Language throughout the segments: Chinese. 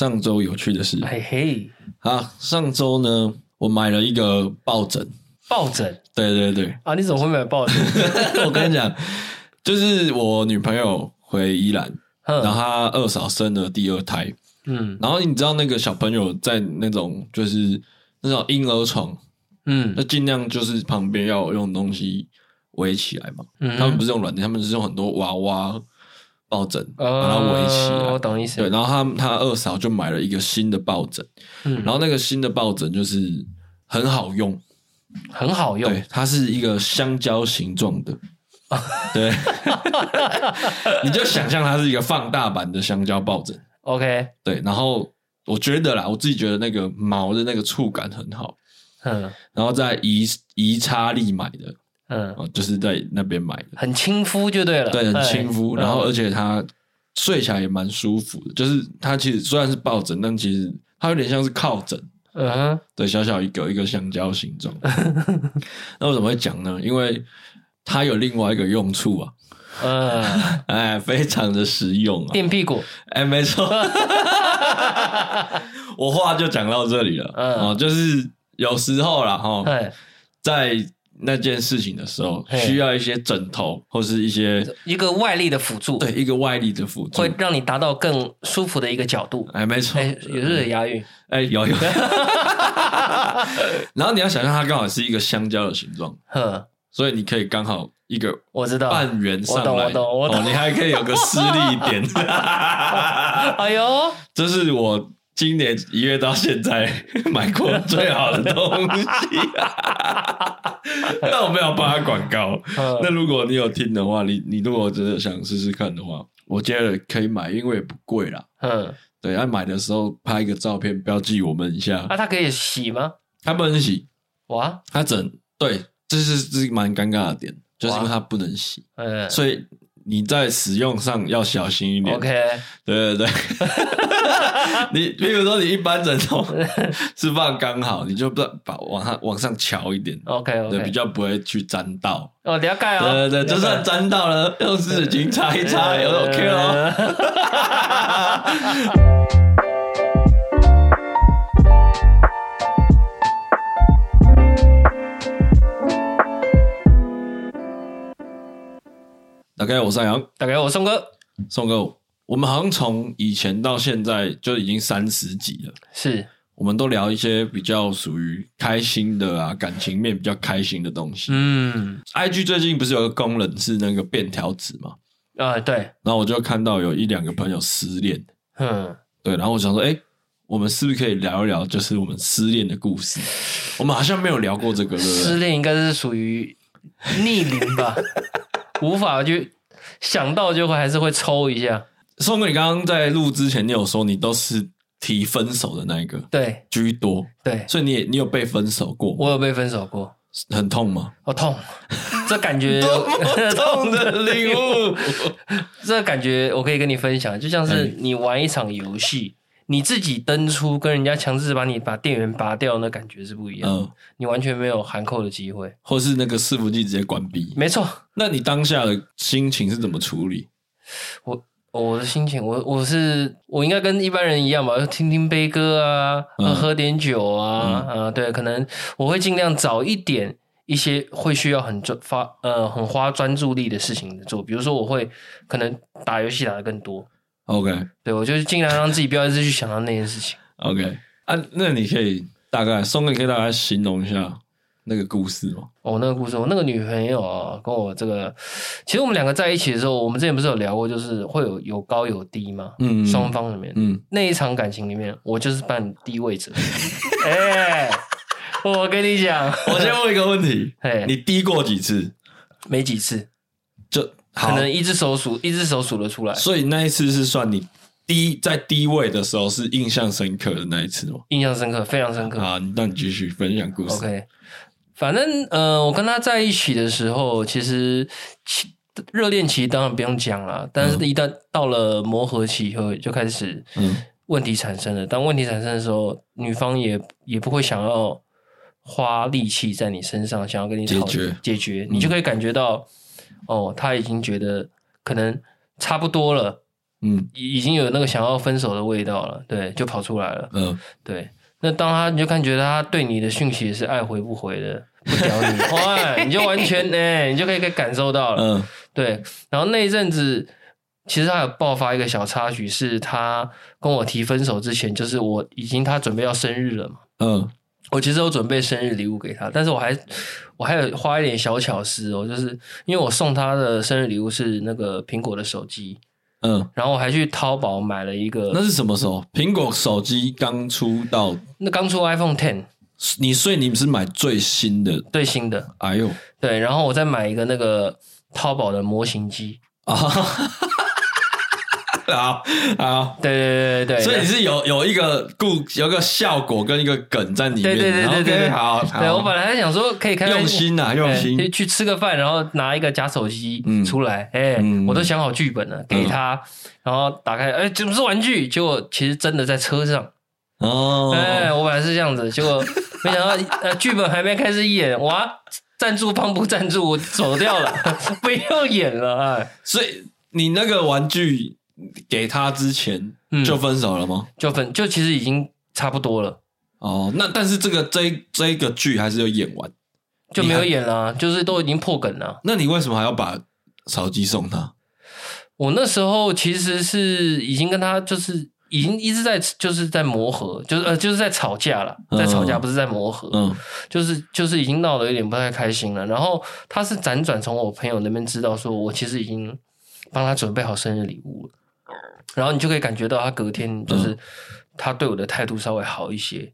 上周有趣的事。嘿嘿，啊，上周呢，我买了一个抱枕。抱枕？对对对。啊，你怎么会买抱枕？我跟你讲，就是我女朋友回宜兰，然后她二嫂生了第二胎。嗯，然后你知道那个小朋友在那种就是那种婴儿床，嗯，那尽量就是旁边要用东西围起来嘛。嗯，他们不是用软垫，他们是用很多娃娃。抱枕把它围起来，哦，我懂意思。对，然后他他二嫂就买了一个新的抱枕，嗯，然后那个新的抱枕就是很好用，很好用。对，它是一个香蕉形状的，对，你就想象它是一个放大版的香蕉抱枕。OK，对，然后我觉得啦，我自己觉得那个毛的那个触感很好，嗯，然后在宜宜差利买的。嗯，就是在那边买的，很亲肤就对了，对，很亲肤，然后而且它睡起来也蛮舒服的，就是它其实虽然是抱枕，但其实它有点像是靠枕，嗯，对，小小一个一个香蕉形状。那我怎么会讲呢？因为它有另外一个用处啊，嗯，哎，非常的实用啊，垫屁股，哎，没错，我话就讲到这里了，嗯，就是有时候啦，哈，在。那件事情的时候，需要一些枕头或是一些一个外力的辅助，对，一个外力的辅助，会让你达到更舒服的一个角度。哎，没错，哎，也是押韵，哎，有有。然后你要想象它刚好是一个香蕉的形状，呵，所以你可以刚好一个我知道半圆上来，我懂，我懂，我懂。你还可以有个施力点。哎呦，这是我。今年一月到现在买过最好的东西，那我没有帮他广告。那如果你有听的话，你你如果真的想试试看的话，我觉得可以买，因为也不贵啦。嗯，对，要买的时候拍一个照片，标记我们一下。那他可以洗吗？他不能洗。哇，他整对，这是这是蛮尴尬的点，就是因为他不能洗。嗯，所以你在使用上要小心一点。OK，对对对。你比如说，你一般枕头是放刚好，你就不把往上往上翘一点，OK. 对，比较不会去沾到。哦，了解哦。对对对，就算沾到了，用湿纸巾擦一擦也 OK 哦。大家好，我是杨。大家好，我是宋哥。宋哥。我们好像从以前到现在就已经三十集了，是，我们都聊一些比较属于开心的啊，感情面比较开心的东西。嗯，IG 最近不是有个功能是那个便条纸嘛？啊，对。然后我就看到有一两个朋友失恋，嗯，对。然后我想说，哎，我们是不是可以聊一聊，就是我们失恋的故事？我们好像没有聊过这个？失恋应该是属于逆龄吧，无法就想到就会还是会抽一下。宋哥，你刚刚在录之前，你有说你都是提分手的那一个，对，居多，对，所以你也你有被分手过？我有被分手过，很痛吗？好痛，这感觉 痛的领悟，这感觉我可以跟你分享，就像是你玩一场游戏，你自己登出，跟人家强制把你把电源拔掉，那感觉是不一样。嗯，你完全没有含扣的机会，或是那个伺服器直接关闭。没错，那你当下的心情是怎么处理？我。我的心情，我我是我应该跟一般人一样吧，听听悲歌啊，喝喝点酒啊，嗯、啊，对，可能我会尽量早一点一些会需要很专发呃很花专注力的事情做，比如说我会可能打游戏打的更多。OK，对，我就是尽量让自己不要一直去想到那件事情。OK，啊，那你可以大概松哥可以大概形容一下。那个故事吗？哦，那个故事，我那个女朋友啊，跟我这个，其实我们两个在一起的时候，我们之前不是有聊过，就是会有有高有低嘛，嗯，双方里面，嗯，那一场感情里面，我就是扮低位者。哎、欸，我跟你讲，我先问一个问题，嘿，你低过几次？没几次，就可能一只手数，一只手数得出来。所以那一次是算你低在低位的时候是印象深刻的那一次吗？印象深刻，非常深刻。好，那你继续分享故事。OK。反正呃，我跟他在一起的时候，其实热恋期当然不用讲了，但是一旦到了磨合期以后，就开始问题产生了。当问题产生的时候，女方也也不会想要花力气在你身上，想要跟你讨解决，解决，你就可以感觉到，哦，他已经觉得可能差不多了，嗯，已经有那个想要分手的味道了，对，就跑出来了，嗯，对。那当他你就看觉得他对你的讯息是爱回不回的，不屌你，哇，你就完全 哎、欸，你就可以可以感受到了，嗯，对。然后那一阵子，其实他有爆发一个小插曲，是他跟我提分手之前，就是我已经他准备要生日了嘛，嗯，我其实有准备生日礼物给他，但是我还我还有花一点小巧思哦，就是因为我送他的生日礼物是那个苹果的手机。嗯，然后我还去淘宝买了一个，那是什么时候？苹果手机刚出到，那刚出 iPhone Ten，你所以你们是买最新的，最新的。哎呦，对，然后我再买一个那个淘宝的模型机啊。好好，对对对对对，所以你是有有一个故有一个效果跟一个梗在里面，对对对对对，好，对我本来还想说可以开用心呐，用心。去吃个饭，然后拿一个假手机出来，哎，我都想好剧本了，给他，然后打开，哎，怎么是玩具？结果其实真的在车上。哦，哎，我本来是这样子，结果 没想到呃，剧本还没开始演，哇，赞助方不赞助，我走掉了，不用演了，哎，所以你那个玩具。给他之前就分手了吗？嗯、就分就其实已经差不多了。哦，那但是这个这这一个剧还是有演完，就没有演了，还就是都已经破梗了。那你为什么还要把手机送他？我那时候其实是已经跟他就是已经一直在就是在磨合，就是呃就是在吵架了，在吵架不是在磨合，嗯，就是就是已经闹得有点不太开心了。然后他是辗转从我朋友那边知道说我其实已经帮他准备好生日礼物了。然后你就可以感觉到他隔天就是他对我的态度稍微好一些，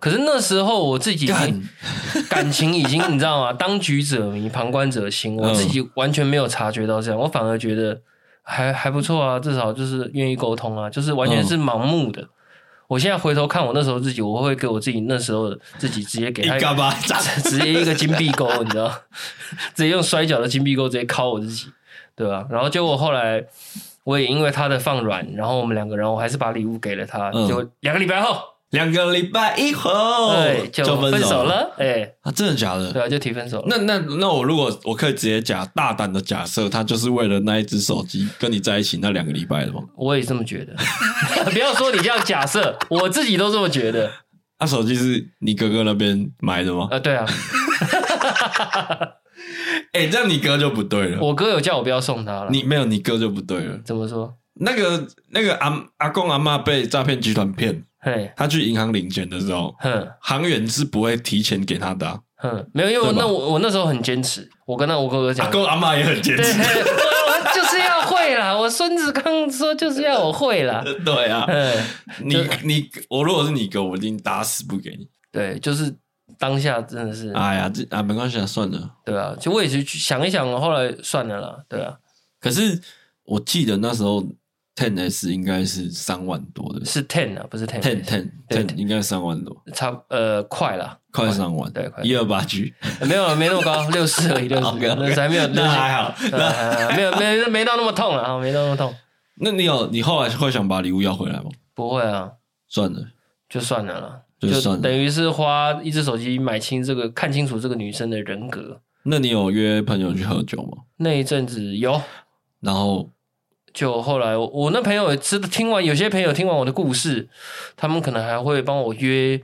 可是那时候我自己 感情已经你知道吗？当局者迷，旁观者清，我自己完全没有察觉到这样，我反而觉得还还不错啊，至少就是愿意沟通啊，就是完全是盲目的。我现在回头看我那时候自己，我会给我自己那时候的自己直接给他一个 直接一个金币钩，你知道，直接用摔跤的金币钩直接敲我自己，对吧？然后结果后来。我也因为他的放软，然后我们两个人，我还是把礼物给了他。嗯、就两个礼拜后，两个礼拜以后，对，就分手了。哎，啊，真的假的？对啊，就提分手了。那那那我如果我可以直接假大胆的假设，他就是为了那一只手机跟你在一起那两个礼拜的吗？我也这么觉得。不要说你这样假设，我自己都这么觉得。那、啊、手机是你哥哥那边买的吗？啊、呃，对啊。哎、欸，这样你哥就不对了。我哥有叫我不要送他了。你没有，你哥就不对了。怎么说？那个那个阿阿公阿妈被诈骗集团骗，嘿，他去银行领钱的时候，哼，行员是不会提前给他的、啊。哼，没有，因为我那我我那时候很坚持，我跟那我哥哥讲，阿公阿妈也很坚持，我就是要会啦。我孙子刚说就是要我会啦。对啊，你你我如果是你哥，我一定打死不给你。对，就是。当下真的是，哎呀，这啊没关系啊，算了。对啊，就我也是想一想，后来算了啦。对啊，可是我记得那时候 Ten S 应该是三万多的，是 Ten 啊，不是 Ten Ten Ten Ten 应该三万多，差呃快了，快三万，对，快。一二八 G 没有没那么高，六四而已，六四，那还没有，那还好，没有没没到那么痛了啊，没到那么痛。那你有你后来会想把礼物要回来吗？不会啊，算了，就算了啦。就等于是花一只手机买清这个，看清楚这个女生的人格。那你有约朋友去喝酒吗？那一阵子有，然后就后来我那朋友也知，听完有些朋友听完我的故事，他们可能还会帮我约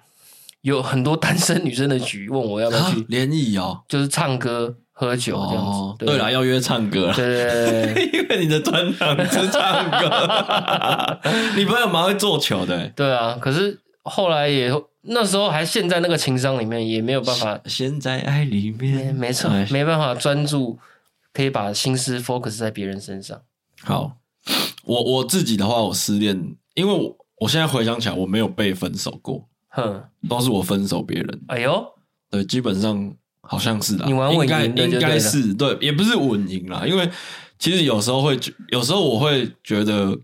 有很多单身女生的局，问我要不要去联谊哦，就是唱歌喝酒这样子。对啦，要约唱歌，对对对，因为你的专长是唱歌。你朋友蛮会做球的，对啊，可是。后来也那时候还陷在那个情商里面，也没有办法陷在爱里面，没错，哎、没办法专注，可以把心思 focus 在别人身上。好，我我自己的话，我失恋，因为我我现在回想起来，我没有被分手过，哼，都是我分手别人。哎呦，对，基本上好像是的，你玩稳赢的，应该是对，也不是稳赢啦，因为其实有时候会，有时候我会觉得。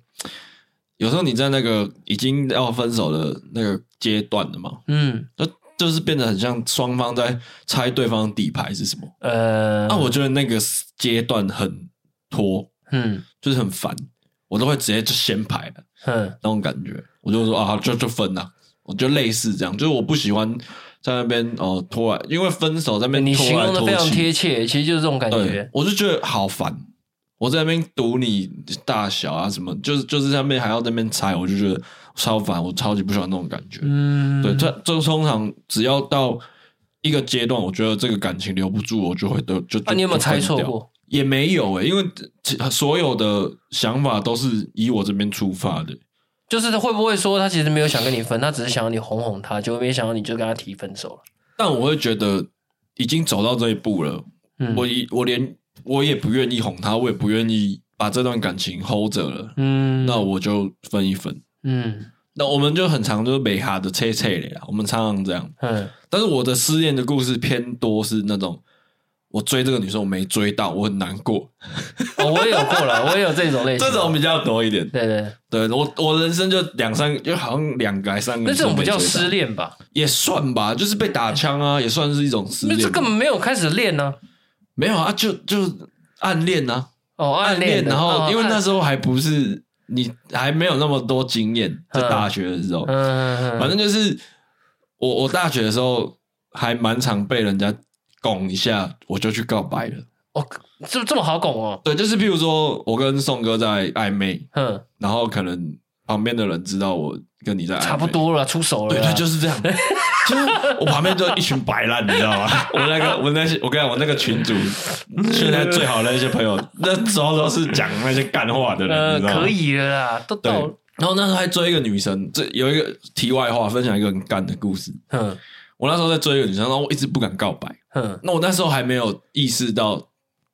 有时候你在那个已经要分手的那个阶段了嘛，嗯，那就是变得很像双方在猜对方底牌是什么，呃，那、啊、我觉得那个阶段很拖，嗯，就是很烦，我都会直接就先排了，嗯，那种感觉，我就说啊，就就分了，我就类似这样，就是我不喜欢在那边哦拖来，因为分手在那边你形容的非常贴切，其实就是这种感觉，我就觉得好烦。我在那边赌你大小啊什么，就是就是在那边还要在那边猜，我就觉得超烦，我超级不喜欢那种感觉。嗯，对，这这通常只要到一个阶段，我觉得这个感情留不住，我就会都就。那、啊、你有没有猜错过？也没有诶、欸，因为所有的想法都是以我这边出发的。就是会不会说他其实没有想跟你分，他只是想要你哄哄他，就没想到你就跟他提分手了。但我会觉得已经走到这一步了，嗯、我一我连。我也不愿意哄他，我也不愿意把这段感情 hold 着了。嗯，那我就分一分。嗯，那我们就很常就是美哈的切切的呀，我们常常这样。嗯，但是我的失恋的故事偏多是那种，我追这个女生我没追到，我很难过。哦，我也有过了，我也有这种类型，这种比较多一点。对对对，我我人生就两三个，就好像两个还三个。那这种不叫失恋吧？也算吧，就是被打枪啊，也算是一种失恋。那这根本没有开始练呢。没有啊，就就暗恋呐、啊，哦，暗恋，然后因为那时候还不是你还没有那么多经验，在大学的时候，嗯，反正就是我我大学的时候还蛮常被人家拱一下，我就去告白了。哦，这这么好拱哦？对，就是譬如说我跟宋哥在暧昧，嗯，然后可能旁边的人知道我跟你在，差不多了，出手了，对，对，就是这样。就我旁边就一群白烂，你知道吗？我那个，我那些，我跟你讲，我那个群主，现在最好的那些朋友，那时候都是讲那些干话的人，呃、你知道吗？可以了啦，都到。然后那时候还追一个女生，这有一个题外话，分享一个很干的故事。嗯，我那时候在追一个女生，然后我一直不敢告白。嗯，那我那时候还没有意识到，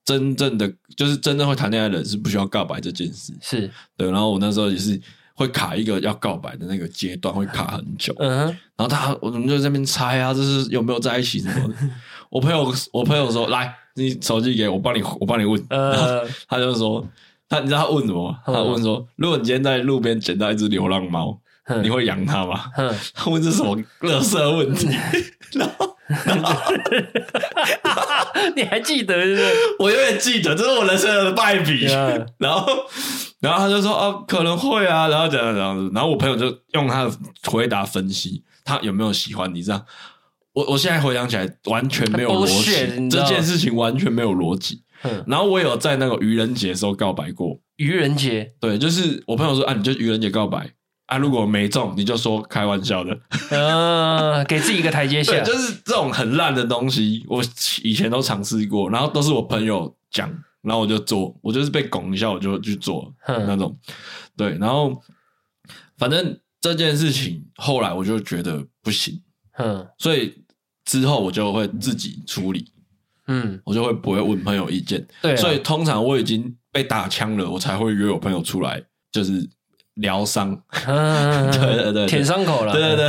真正的就是真正会谈恋爱的人是不需要告白这件事。是对，然后我那时候也是。会卡一个要告白的那个阶段，会卡很久。嗯，然后他，我们就在那边猜啊，这是有没有在一起什么的？我朋友，我朋友说，来，你手机给我，帮你，我帮你问。嗯，他就说，他你知道他问什么？他问说，如果你今天在路边捡到一只流浪猫，你会养它吗？他问这是什么垃圾问题？然后，你还记得是不是？我永远记得，这是我人生的败笔。然后。然后他就说：“哦，可能会啊。”然后这样这样子，然后我朋友就用他的回答分析他有没有喜欢你。这样，我我现在回想起来，完全没有逻辑，这件事情完全没有逻辑。然后我有在那个愚人节的时候告白过。愚人节，对，就是我朋友说：“啊，你就愚人节告白啊，如果没中，你就说开玩笑的。”嗯，给自己一个台阶下。就是这种很烂的东西，我以前都尝试过，然后都是我朋友讲。然后我就做，我就是被拱一下，我就去做那种，对。然后反正这件事情后来我就觉得不行，嗯，所以之后我就会自己处理，嗯，我就会不会问朋友意见，对。所以通常我已经被打枪了，我才会约我朋友出来，就是疗伤，对对对，舔伤口了，对对对。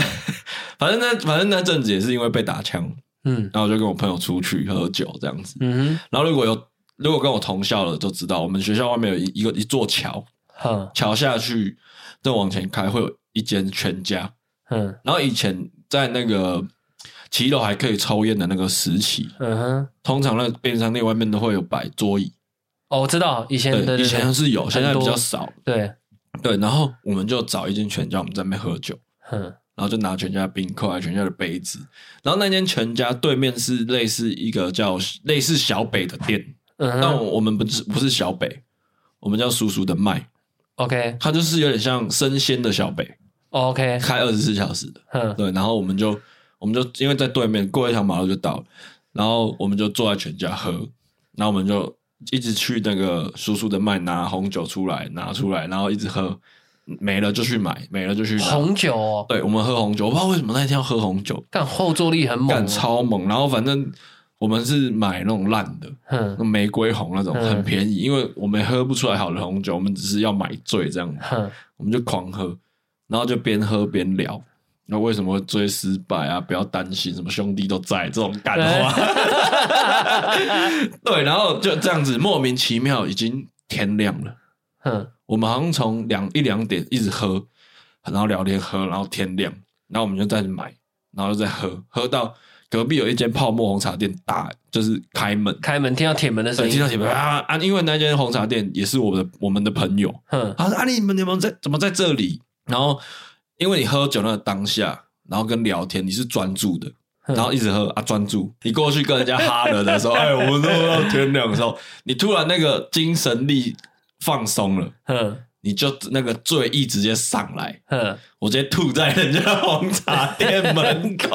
反正那反正那阵子也是因为被打枪，嗯，然后就跟我朋友出去喝酒这样子，嗯哼，然后如果有。如果跟我同校的都知道，我们学校外面有一一个一座桥，桥下去再往前开会有一间全家，嗯，然后以前在那个骑楼还可以抽烟的那个时期，嗯哼，通常那便利商店外面都会有摆桌椅，哦，我知道以前对以前是有，现在比较少，对对，然后我们就找一间全家，我们在那边喝酒，嗯，然后就拿全家的冰块、全家的杯子，然后那间全家对面是类似一个叫类似小北的店。嗯，但我们不是不是小北，我们叫叔叔的麦，OK，它就是有点像生鲜的小北，OK，开二十四小时的，嗯，对，然后我们就我们就因为在对面过一条马路就到了，然后我们就坐在全家喝，然后我们就一直去那个叔叔的麦拿红酒出来拿出来，然后一直喝，没了就去买，没了就去红酒哦，对，我们喝红酒，我不知道为什么那一天要喝红酒，但后坐力很猛，干超猛，然后反正。我们是买那种烂的，嗯，玫瑰红那种很便宜，因为我们喝不出来好的红酒，我们只是要买醉这样，嗯，我们就狂喝，然后就边喝边聊，那为什么会追失败啊？不要担心，什么兄弟都在这种干话，对，然后就这样子莫名其妙，已经天亮了，嗯，我们好像从两一两点一直喝，然后聊天喝，然后天亮，然后我们就再买，然后再喝，喝到。隔壁有一间泡沫红茶店，打就是开门，开门听到铁门的声音，听到铁门啊啊！因为那间红茶店也是我的我们的朋友，嗯，他说啊，你们你们在怎么在这里？然后因为你喝酒那个当下，然后跟聊天，你是专注的，然后一直喝啊，专注。你过去跟人家哈了的时候，哎，我们都到天亮的时候，你突然那个精神力放松了，嗯，你就那个醉意直接上来，嗯，我直接吐在人家红茶店门口，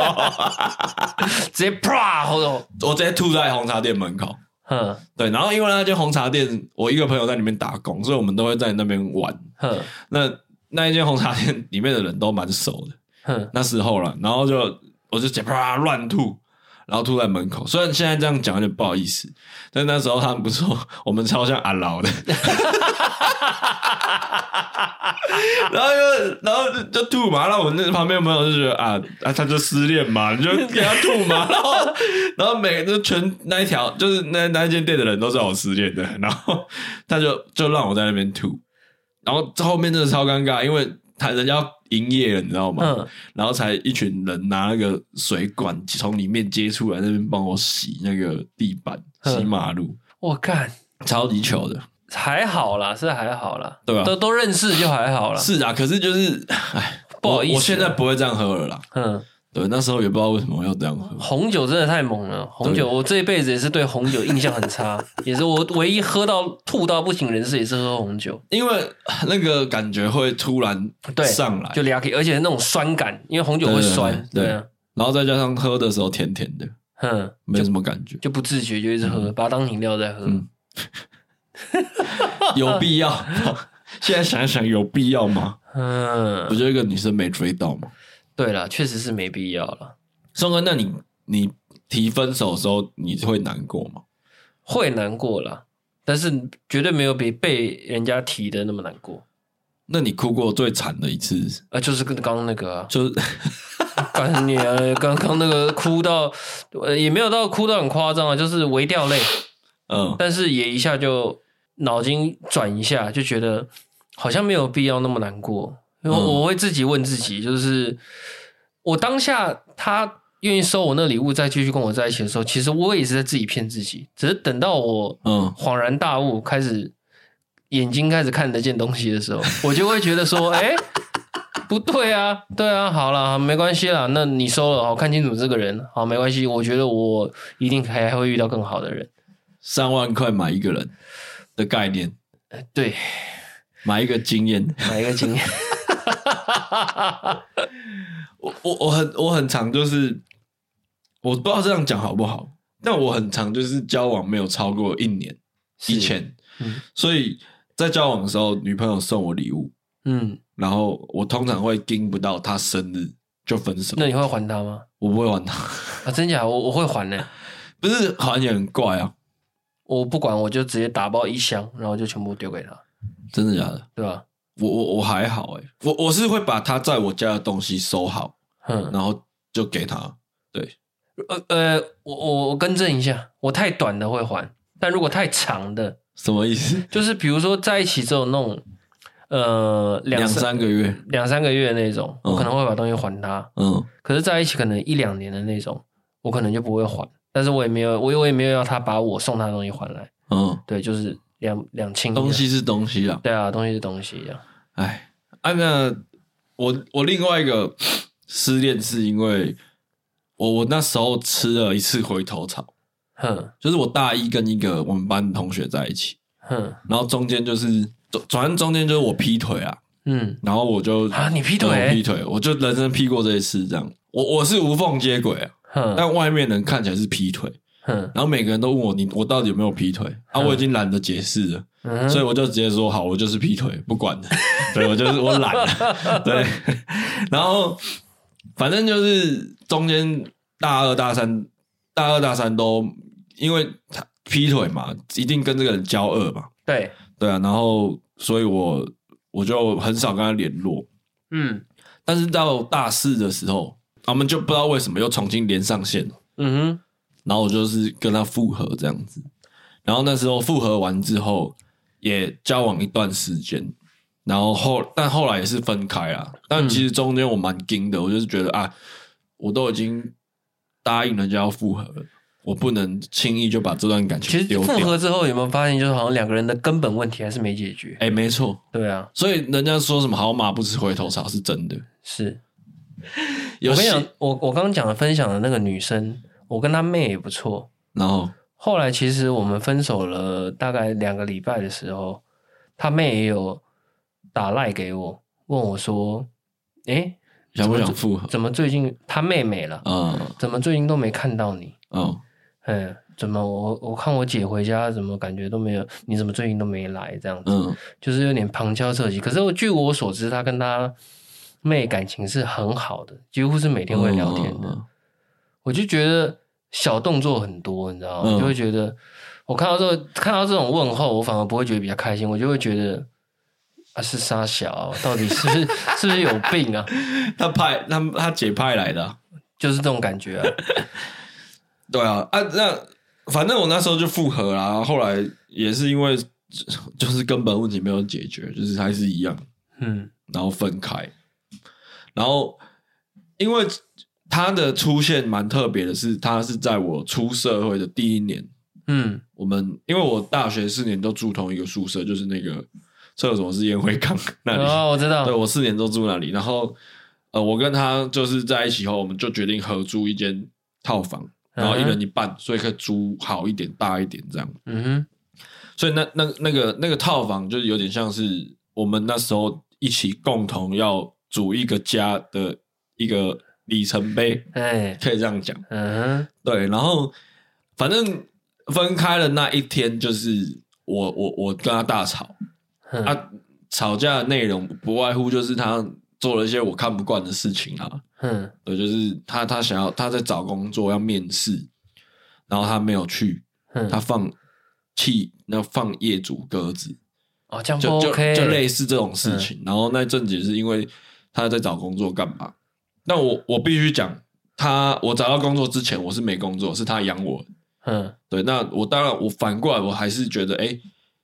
直接啪，我我直接吐在红茶店门口，嗯，对。然后因为那间红茶店，我一个朋友在里面打工，所以我们都会在那边玩，嗯，那那一间红茶店里面的人都蛮熟的，嗯，那时候了，然后就。我就啪乱吐，然后吐在门口。虽然现在这样讲有点不好意思，但那时候他们不说我们超像阿劳的，然后就然后就，就吐嘛。然后我那旁边朋友就觉得啊啊，他就失恋嘛，你就给他吐嘛。然后然后每个就全那一条就是那那间店的人都知道我失恋的，然后他就就让我在那边吐，然后后面真的超尴尬，因为他人家。营业了，你知道吗？嗯，然后才一群人拿那个水管从里面接出来，那边帮我洗那个地板、洗马路。我看超级糗的，还好啦，是还好啦，对吧？都都认识就还好啦。是啊，可是就是，哎，不好意思，我现在不会这样喝了啦。嗯。对，那时候也不知道为什么要这样喝。红酒真的太猛了，红酒我这一辈子也是对红酒印象很差，也是我唯一喝到吐到不省人事也是喝红酒，因为那个感觉会突然上来，就俩可而且那种酸感，因为红酒会酸，对，对，对，对啊，然后再加上喝的时候甜甜的，嗯，没什么感觉，就不自觉就一直喝，嗯、把它当饮料在喝，嗯、有必要？现在想一想，有必要吗？嗯，不就一个女生没追到吗？对了，确实是没必要了。松哥，那你你提分手的时候，你会难过吗？会难过了，但是绝对没有比被人家提的那么难过。那你哭过最惨的一次啊，就是跟刚刚那个、啊，就是刚你啊，刚刚那个 哭到，也没有到哭到很夸张啊，就是微掉泪。嗯，但是也一下就脑筋转一下，就觉得好像没有必要那么难过。我会自己问自己，就是我当下他愿意收我那礼物，再继续跟我在一起的时候，其实我也是在自己骗自己。只是等到我嗯恍然大悟，开始眼睛开始看得见东西的时候，我就会觉得说，哎，不对啊，对啊，好了，没关系啦，那你收了，好，看清楚这个人，好，没关系，我觉得我一定还还会遇到更好的人。三万块买一个人的概念，对，买一个经验，买一个经验。我我我很我很常就是我不知道这样讲好不好，但我很常就是交往没有超过一年以前，嗯，所以在交往的时候，女朋友送我礼物，嗯，然后我通常会盯不到她生日就分手。那你会还她吗？我不会还她啊，真假？我我会还呢、欸，不是还也很怪啊，我不管，我就直接打包一箱，然后就全部丢给她。真的假的？对吧？我我我还好哎，我我是会把他在我家的东西收好，嗯，然后就给他。对，呃呃，我我我更正一下，我太短的会还，但如果太长的，什么意思？就是比如说在一起之后那种，呃，两三,两三个月，两三个月那种，我可能会把东西还他。嗯，可是在一起可能一两年的那种，我可能就不会还，但是我也没有，我我也没有要他把我送他的东西还来。嗯，对，就是。两两清东西是东西啊，对啊，东西是东西啊。哎，啊，那我我另外一个失恋是因为我我那时候吃了一次回头草，哼，就是我大一跟一个我们班的同学在一起，哼，然后中间就是转正中间就是我劈腿啊，嗯，然后我就啊，你劈腿，劈腿，我就人生劈过这一次，这样，我我是无缝接轨啊，哼，但外面人看起来是劈腿。然后每个人都问我，你我到底有没有劈腿啊？我已经懒得解释了，嗯、所以我就直接说好，我就是劈腿，不管了。对，我就是我懒了。对，然后反正就是中间大二大三，大二大三都因为他劈腿嘛，一定跟这个人交恶嘛。对对啊，然后所以我我就很少跟他联络。嗯，但是到大四的时候，我们就不知道为什么又重新连上线了。嗯哼。然后我就是跟他复合这样子，然后那时候复合完之后也交往一段时间，然后后但后来也是分开啊。但其实中间我蛮惊的，我就是觉得啊，我都已经答应人家要复合了，我不能轻易就把这段感情。其实复合之后有没有发现，就是好像两个人的根本问题还是没解决？哎，没错，对啊，所以人家说什么好马不吃回头草是真的，是。我跟你讲，我我刚刚讲的分享的那个女生，我跟他妹也不错。然后后来其实我们分手了大概两个礼拜的时候，他妹也有打赖给我，问我说：“哎，想不想复合？怎么最近他妹妹了？嗯，怎么最近都没看到你？嗯，嗯。”怎么我我看我姐回家怎么感觉都没有？你怎么最近都没来？这样子，嗯，就是有点旁敲侧击。可是我据我所知，他跟他妹感情是很好的，几乎是每天会聊天的。嗯、我就觉得小动作很多，你知道吗？嗯、就会觉得我看到这看到这种问候，我反而不会觉得比较开心，我就会觉得啊是沙小，到底是不是 是不是有病啊？他派他他姐派来的，就是这种感觉啊。对啊啊那。反正我那时候就复合啦，后来也是因为就是根本问题没有解决，就是还是一样，嗯，然后分开，然后因为他的出现蛮特别的是，他是在我出社会的第一年，嗯，我们因为我大学四年都住同一个宿舍，就是那个厕所是烟灰缸 那里，哦，我知道，对，我四年都住那里，然后呃，我跟他就是在一起后，我们就决定合租一间套房。然后一人一半，嗯、所以可以租好一点、大一点这样。嗯哼，所以那那那个那个套房，就是有点像是我们那时候一起共同要组一个家的一个里程碑。哎，可以这样讲。嗯，对。然后反正分开了那一天，就是我我我跟他大吵。嗯、啊，吵架的内容不外乎就是他做了一些我看不惯的事情啊。嗯，对，就是他，他想要他在找工作要面试，然后他没有去，嗯、他放弃，那放业主鸽子，哦，这样 OK，就就就类似这种事情。嗯、然后那阵子是因为他在找工作干嘛？那我我必须讲，他我找到工作之前我是没工作，是他养我。嗯，对，那我当然我反过来我还是觉得，哎，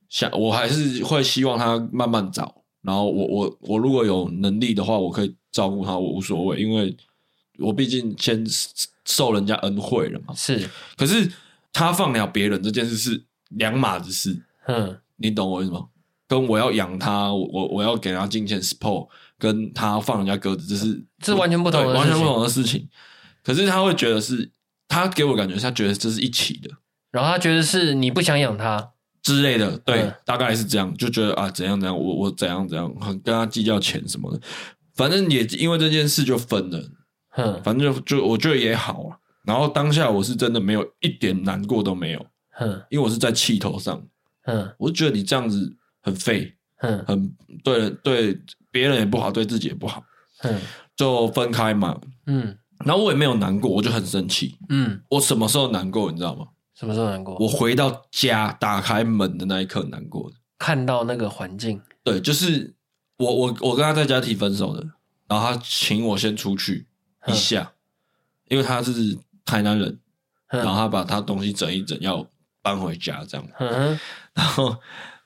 想我还是会希望他慢慢找。然后我我我如果有能力的话，我可以。照顾他我无所谓，因为我毕竟先受人家恩惠了嘛。是，可是他放了别人这件事是两码子事。嗯，你懂我意思吗？跟我要养他，我我要给他金钱 support，跟他放人家鸽子，这是这是完全不同的完全不同的事情。可是他会觉得是，他给我感觉，他觉得这是一起的。然后他觉得是你不想养他。之类的，对，嗯、大概是这样，就觉得啊，怎样怎样，我我怎样怎样，很跟他计较钱什么的。反正也因为这件事就分了，哼，反正就就我觉得也好啊。然后当下我是真的没有一点难过都没有，哼，因为我是在气头上，哼，我就觉得你这样子很废，哼，很对对别人也不好，对自己也不好，哼，就分开嘛，嗯，然后我也没有难过，我就很生气，嗯，我什么时候难过你知道吗？什么时候难过？我回到家打开门的那一刻难过的，看到那个环境，对，就是。我我我跟他在家提分手的，然后他请我先出去一下，因为他是台南人，然后他把他东西整一整要搬回家这样，呵然后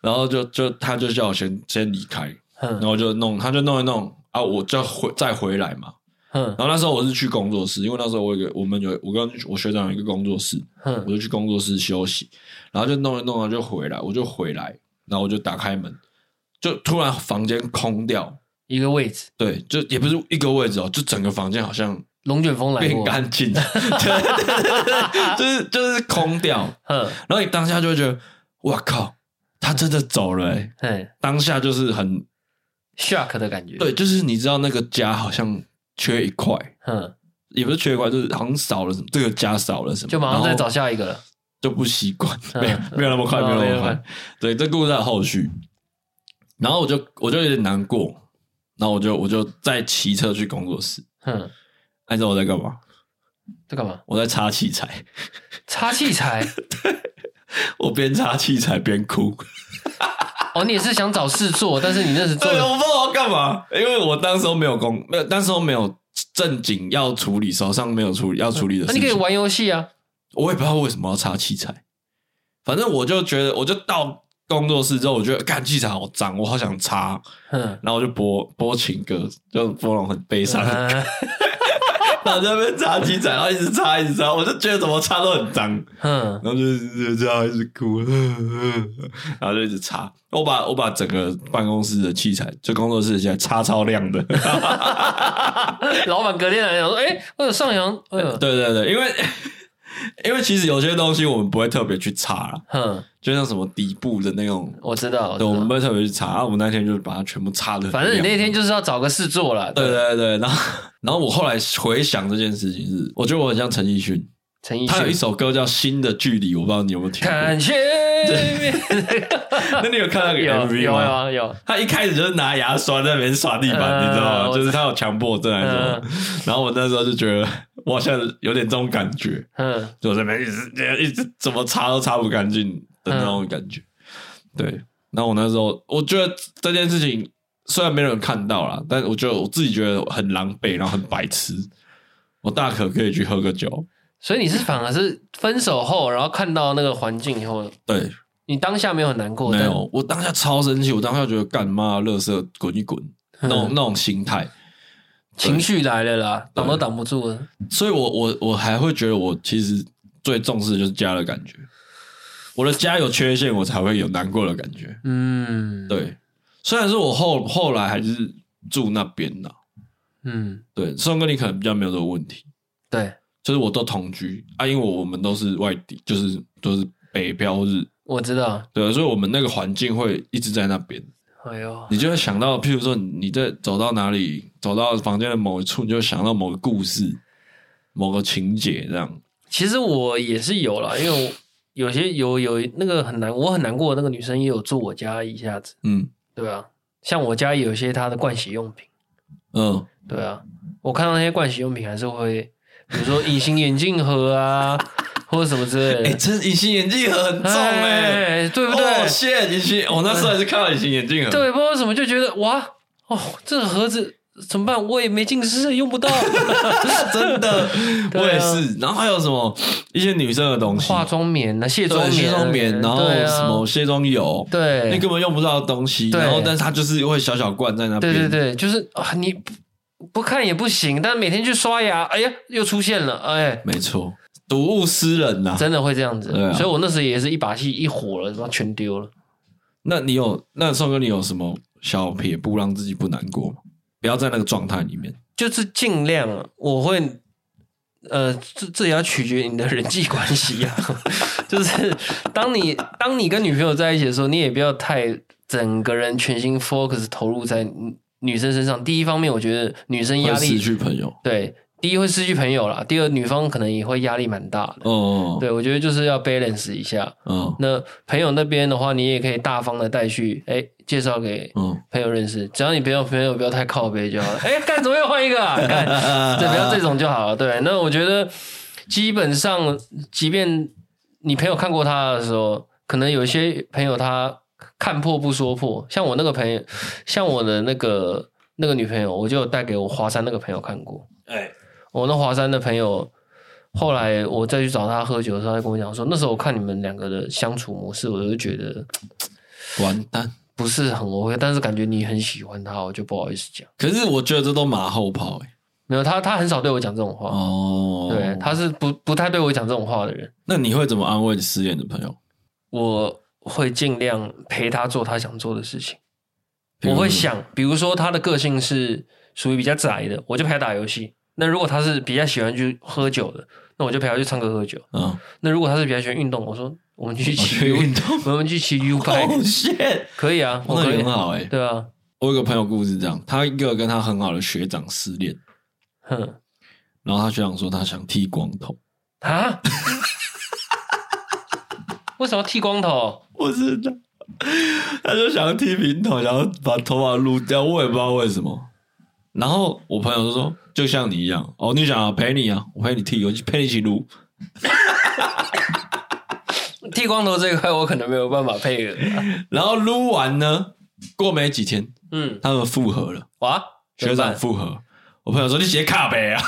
然后就就他就叫我先先离开，呵然后就弄他就弄一弄啊，我就回再回来嘛，嗯。然后那时候我是去工作室，因为那时候我有个我们有我跟我学长有一个工作室，呵我就去工作室休息，然后就弄一弄啊就回来，我就回来，然后我就打开门。就突然房间空掉一个位置，对，就也不是一个位置哦，就整个房间好像龙卷风来变干净，对对对对，就是就是空掉，嗯，然后你当下就会觉得，哇靠，他真的走了哎，嘿，当下就是很 shock 的感觉，对，就是你知道那个家好像缺一块，嗯，也不是缺一块，就是好像少了什么，这个家少了什么，就马上再找下一个了，就不习惯，没有没有那么快，没有那么快，对，这故事还有后续。然后我就我就有点难过，然后我就我就再骑车去工作室。嗯，你知道我在干嘛？在干嘛？我在擦器材。擦器材？对，我边擦器材边哭。哦，你也是想找事做，但是你那时做，对，我不知道我要干嘛，因为我当时候没有工，没有，当时候没有正经要处理，手上没有处理要处理的事你可以玩游戏啊。我也不知道为什么要插器材，反正我就觉得，我就到。工作室之后，我觉得干器材好脏，我好想插。嗯，然后我就播播情歌，就播那种很悲伤的歌。然后在那边擦机彩，然后一直擦一直擦，我就觉得怎么擦都很脏，嗯，然后就就这样一直哭，然后就一直擦。我把我把整个办公室的器材，就工作室现在擦超亮的。老板隔天来讲说：“哎，我有上扬。”对对对，因为。因为其实有些东西我们不会特别去擦了，哼，就像什么底部的那种，我知道，对，我们不会特别去查。然后我们那天就是把它全部擦的。反正你那天就是要找个事做了。对对对，然后然后我后来回想这件事情是，我觉得我很像陈奕迅。陈奕迅他有一首歌叫《新的距离》，我不知道你有没有听过。看前面，那你有看到个 MV 吗？有有有。他一开始就是拿牙刷在那边刷地板，你知道吗？就是他有强迫症还是什么？然后我那时候就觉得，我好像有点这种感觉。嗯，就我这边一直一直怎么擦都擦不干净的那种感觉。对，然后我那时候我觉得这件事情虽然没人看到啦，但我觉得我自己觉得很狼狈，然后很白痴。我大可可以去喝个酒。所以你是反而是分手后，然后看到那个环境以后，对，你当下没有很难过？没有，我当下超生气，我当下觉得干妈乐色滚一滚，那种那种心态，情绪来了啦，挡都挡不住了。所以我我我还会觉得，我其实最重视的就是家的感觉。我的家有缺陷，我才会有难过的感觉。嗯，对。虽然是我后后来还是住那边的，嗯，对。宋哥，你可能比较没有这个问题，对。就是我都同居啊，因为我们都是外地，就是都是北漂日。我知道，对，所以我们那个环境会一直在那边。哎呦，你就会想到，譬如说你在走到哪里，走到房间的某一处，你就会想到某个故事、某个情节这样。其实我也是有了，因为我有些有有那个很难，我很难过的那个女生也有住我家一下子。嗯，对啊，像我家也有些她的盥洗用品。嗯，对啊，我看到那些盥洗用品还是会。比如说隐形眼镜盒啊，或者什么之类的。哎、欸，这隐形眼镜盒很重哎、欸，对不对？哦，谢隐形，我那时候还是看到隐形眼镜盒。对，不知道为什么就觉得哇，哦，这个盒子怎么办？我也没近视，用不到。真的，啊、我也是。然后还有什么一些女生的东西，化妆棉啊，卸妆卸妆棉，然后什么卸妆油，对，你根本用不到的东西。然后，但是它就是会小小罐在那边。对对对，就是啊，你。不看也不行，但每天去刷牙，哎呀，又出现了，哎，没错，睹物思人呐、啊，真的会这样子，啊、所以我那时候也是一把戏一火了，把全丢了。那你有那宋哥，你有什么小撇步让自己不难过吗？不要在那个状态里面，就是尽量，我会，呃，这这也要取决于你的人际关系啊，就是当你当你跟女朋友在一起的时候，你也不要太整个人全心 focus 投入在。女生身上，第一方面，我觉得女生压力失去朋友，对，第一会失去朋友啦，第二女方可能也会压力蛮大的。哦，对，我觉得就是要 balance 一下。嗯，那朋友那边的话，你也可以大方的带去，哎，介绍给朋友认识，只要你朋友朋友不要太靠背就好了。哎，干怎么又换一个啊？干，对，不要这种就好了。对，那我觉得基本上，即便你朋友看过他的时候，可能有一些朋友他。看破不说破，像我那个朋友，像我的那个那个女朋友，我就带给我华山那个朋友看过。哎、欸，我那华山的朋友，后来我再去找他喝酒的时候，他跟我讲说，那时候我看你们两个的相处模式，我就觉得 完蛋，不是很 OK。但是感觉你很喜欢他，我就不好意思讲。可是我觉得这都马后炮哎、欸，没有他，他很少对我讲这种话哦。对，他是不不太对我讲这种话的人。那你会怎么安慰失恋的朋友？我。会尽量陪他做他想做的事情。我会想，比如说他的个性是属于比较宅的，我就陪他打游戏。那如果他是比较喜欢去喝酒的，那我就陪他去唱歌喝酒。嗯。那如果他是比较喜欢运动，我说我们去骑运动，我们去骑 U bike。哦，shit，可以啊，那很好哎。对啊，我有个朋友故事这样，他一个跟他很好的学长失恋，哼，然后他学长说他想剃光头啊。为什么剃光头？不知道，他就想要剃平头，然后把头发撸掉。我也不知道为什么。然后我朋友就说：“就像你一样哦，你想要陪你啊，我陪你剃，我就陪你一起撸。”剃光头这一块我可能没有办法配合。然后撸完呢，过没几天，嗯，他们复合了。哇，学长复合。我朋友说：“你写卡呗啊。”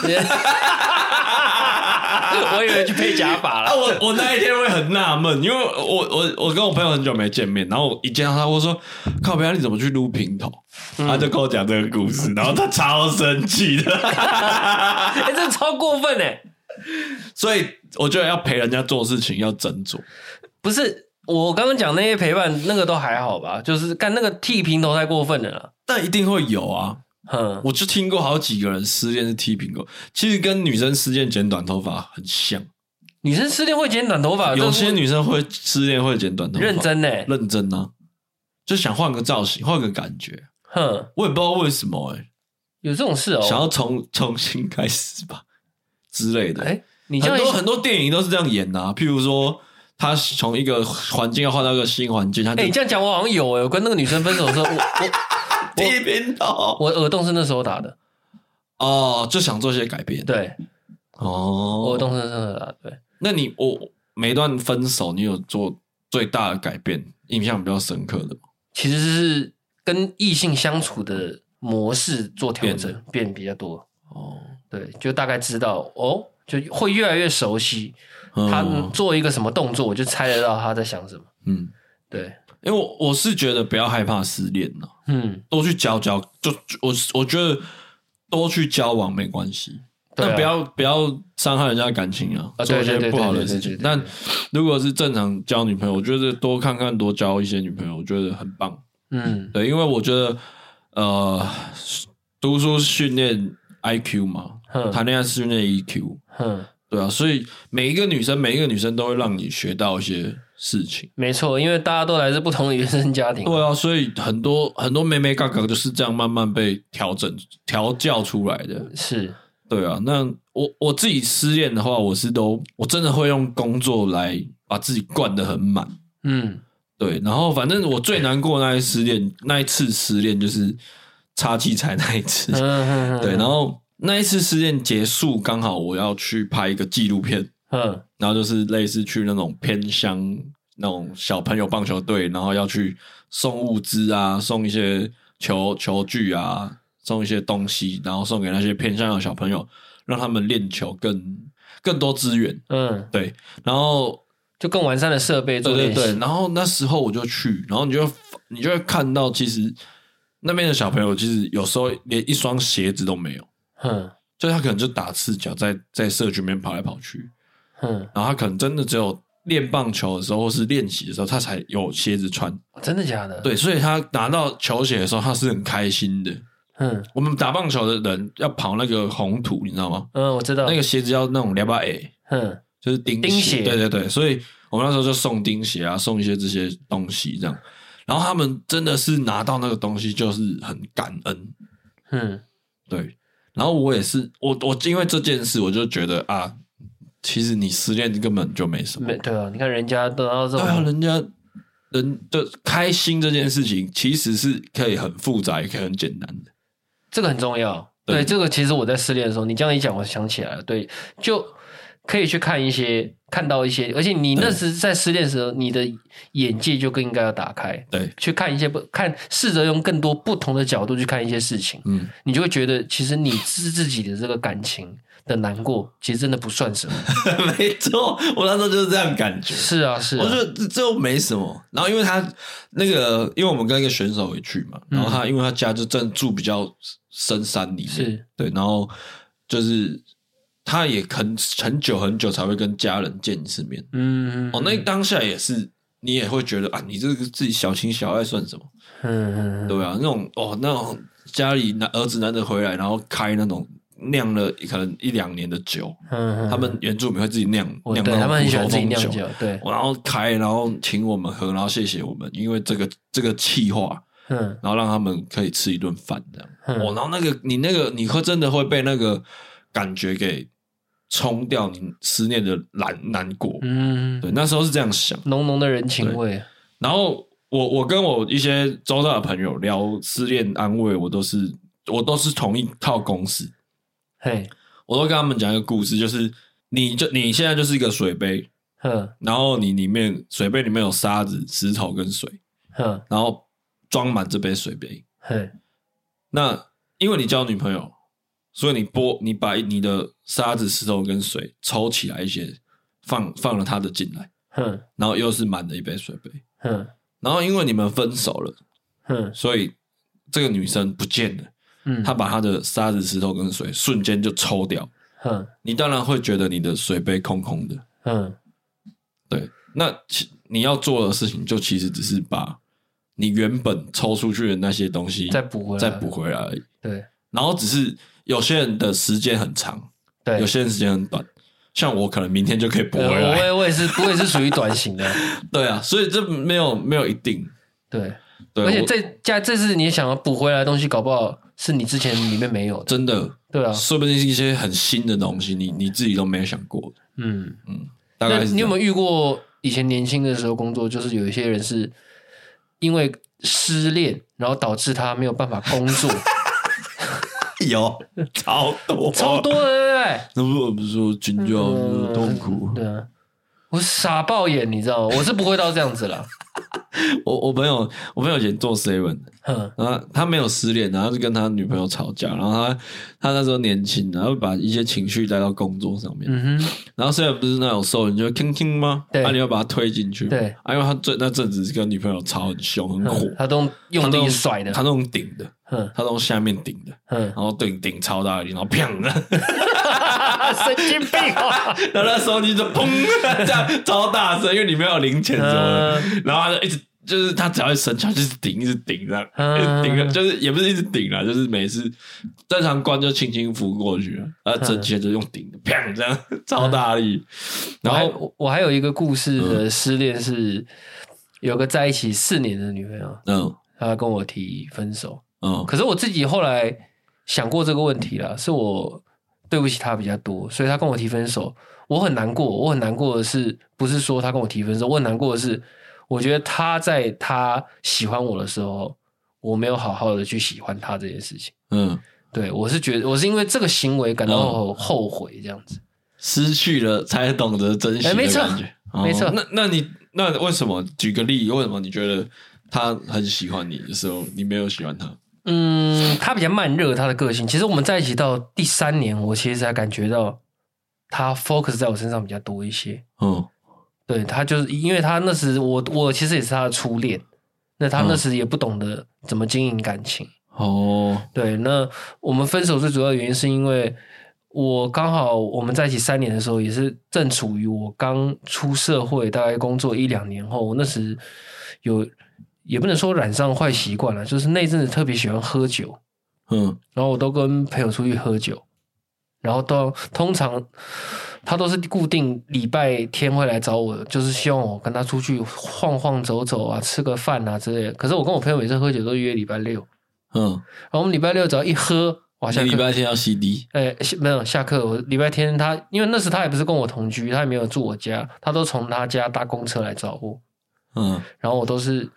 我以为去配假发了。我我那一天会很纳闷，因为我我我跟我朋友很久没见面，然后我一见到他，我说靠北，你怎么去撸平头？嗯、他就跟我讲这个故事，然后他超生气的，哎、欸，这超过分哎！所以我觉得要陪人家做事情要斟酌，不是我刚刚讲那些陪伴，那个都还好吧？就是干那个剃平头太过分了啦，但一定会有啊。哼，我就听过好几个人失恋是剃平头，其实跟女生失恋剪短头发很像。女生失恋会剪短头发，有些女生会失恋会剪短头发，认真呢？认真啊，就想换个造型，换个感觉。哼，我也不知道为什么哎、欸，有这种事哦，想要重重新开始吧之类的。哎、欸，你很多很多电影都是这样演的啊，譬如说他从一个环境要换到一个新环境，他哎、欸，你这样讲我好像有哎、欸，我跟那个女生分手的时候，我我。剃平头，我耳洞是那时候打的，哦，就想做些改变，对，哦，我耳洞是那时候打的，对。那你我每一段分手，你有做最大的改变，印象比较深刻的吗？其实是跟异性相处的模式做调整，变比较多。哦，对，就大概知道哦，就会越来越熟悉。他做一个什么动作，我就猜得到他在想什么。嗯，对。因为我我是觉得不要害怕失恋了，嗯，多去交交，就我我觉得多去交往没关系，但不要不要伤害人家的感情啊，做一些不好的事情。但如果是正常交女朋友，我觉得多看看，多交一些女朋友，我觉得很棒。嗯，对，因为我觉得呃，读书训练 IQ 嘛，谈恋爱是训练 EQ，嗯，对啊，所以每一个女生，每一个女生都会让你学到一些。事情没错，因为大家都来自不同的原生家庭。对啊，所以很多很多妹妹嘎嘎就是这样慢慢被调整、调教出来的。是，对啊。那我我自己失恋的话，我是都我真的会用工作来把自己灌得很满。嗯，对。然后反正我最难过那一失恋，那一次失恋就是插器材那一次。嗯嗯嗯。对，然后那一次失恋结束，刚好我要去拍一个纪录片。嗯，然后就是类似去那种偏乡那种小朋友棒球队，然后要去送物资啊，送一些球球具啊，送一些东西，然后送给那些偏乡的小朋友，让他们练球更更多资源。嗯，对，然后就更完善的设备做。对对对，然后那时候我就去，然后你就你就会看到，其实那边的小朋友其实有时候连一双鞋子都没有。嗯，就他可能就打赤脚在在社区里面跑来跑去。嗯，然后他可能真的只有练棒球的时候，或是练习的时候，他才有鞋子穿。真的假的？对，所以他拿到球鞋的时候，他是很开心的。嗯，我们打棒球的人要跑那个红土，你知道吗？嗯，我知道。那个鞋子要那种两百 A，嗯，就是钉钉鞋。对对对，所以我们那时候就送钉鞋啊，送一些这些东西这样。然后他们真的是拿到那个东西，就是很感恩。嗯，对。然后我也是，我我因为这件事，我就觉得啊。其实你失恋根本就没什么，没对啊，你看人家得到这种，对啊，人家人的开心这件事情，其实是可以很复杂，也可以很简单的，这个很重要。对，对这个其实我在失恋的时候，你这样一讲，我想起来了，对，就可以去看一些，看到一些，而且你那时在失恋的时候，你的眼界就更应该要打开，对，去看一些不看，试着用更多不同的角度去看一些事情，嗯，你就会觉得，其实你自自己的这个感情。的难过其实真的不算什么，没错，我那时候就是这样感觉。是啊，是啊，我觉得这这没什么。然后因为他那个，因为我们跟一个选手回去嘛，然后他因为他家就正住比较深山里面，是对，然后就是他也很很久很久才会跟家人见一次面。嗯，哦，那当下也是你也会觉得啊，你这个自己小情小爱算什么？嗯，对啊，那种哦，那种家里男儿子难得回来，然后开那种。酿了可能一两年的酒，嗯，他们原住民会自己酿酿，对，他们很喜欢自己酿酒，对，然后开，然后请我们喝，然后谢谢我们，因为这个这个企划，嗯，然后让他们可以吃一顿饭这样，哦，然后那个你那个你会真的会被那个感觉给冲掉你思念的难难过，嗯，对，那时候是这样想，浓浓的人情味。然后我我跟我一些周遭的朋友聊失恋安慰，我都是我都是同一套公式。嘿。我都跟他们讲一个故事，就是你就你现在就是一个水杯，哼，然后你里面水杯里面有沙子、石头跟水，哼，然后装满这杯水杯，嘿，那因为你交女朋友，所以你拨，你把你的沙子、石头跟水抽起来一些，放放了他的进来，哼，然后又是满的一杯水杯，哼，然后因为你们分手了，哼，所以这个女生不见了，嗯，他把他的沙子、石头跟水瞬间就抽掉，嗯，你当然会觉得你的水杯空空的，嗯，对，那其你要做的事情就其实只是把。你原本抽出去的那些东西，再补回来，再补回来而已。对，然后只是有些人的时间很长，对，有些人时间很短。像我可能明天就可以补回来。我也我也是，我也是属于短型的。对啊，所以这没有没有一定。对，对，而且这加这次你想要补回来的东西，搞不好是你之前里面没有的。真的，对啊，说不定是一些很新的东西，你你自己都没有想过的。嗯嗯，大概是。你有没有遇过以前年轻的时候工作，就是有一些人是因为。失恋，然后导致他没有办法工作。有超多，超多的，对不对？那不是我不是说军教痛苦？对啊，我傻爆眼，你知道吗？我是不会到这样子了。我我朋友，我朋友以前做 seven，然后他没有失恋，然后就跟他女朋友吵架，然后他他那时候年轻，然后把一些情绪带到工作上面，嗯哼，然后现在不是那种瘦人就听听吗？对，啊，你要把他推进去，对，啊，因为他最那阵子是跟女朋友吵很凶很火，他都用力甩的，他都用顶的，他都用下面顶的，然后顶顶超大力，然后砰的，神经病啊！然后那手机就砰这样超大声，因为里面有零钱什么的，然后他就一直。就是他只要一生气，就是顶，一直顶这样，顶、嗯，就是也不是一直顶啦，就是每次正常关就轻轻拂过去了，然后直接就用顶的，砰这样超大力。嗯、然后我，我还有一个故事的失恋是，有个在一起四年的女朋友，嗯，她跟我提分手，嗯，可是我自己后来想过这个问题了，是我对不起他比较多，所以他跟我提分手，我很难过，我很难过的是，不是说他跟我提分手，我很难过的是。我觉得他在他喜欢我的时候，我没有好好的去喜欢他这件事情。嗯，对，我是觉得我是因为这个行为感到后悔，这样子、嗯、失去了才懂得珍惜没错，哦、没错。那那你那为什么？举个例，为什么你觉得他很喜欢你的时候，你没有喜欢他？嗯，他比较慢热，他的个性。其实我们在一起到第三年，我其实才感觉到他 focus 在我身上比较多一些。嗯。对，他就是因为他那时我我其实也是他的初恋，那他那时也不懂得怎么经营感情哦。对，那我们分手最主要的原因是因为我刚好我们在一起三年的时候，也是正处于我刚出社会，大概工作一两年后，我那时有也不能说染上坏习惯了，就是那阵子特别喜欢喝酒，嗯，然后我都跟朋友出去喝酒，然后都通常。他都是固定礼拜天会来找我，就是希望我跟他出去晃晃走走啊，吃个饭啊之类的。可是我跟我朋友每次喝酒都约礼拜六，嗯，然后我们礼拜六只要一喝，哇，下课礼拜天要 CD，哎，没有下课。我礼拜天他因为那时他也不是跟我同居，他也没有住我家，他都从他家搭公车来找我，嗯，然后我都是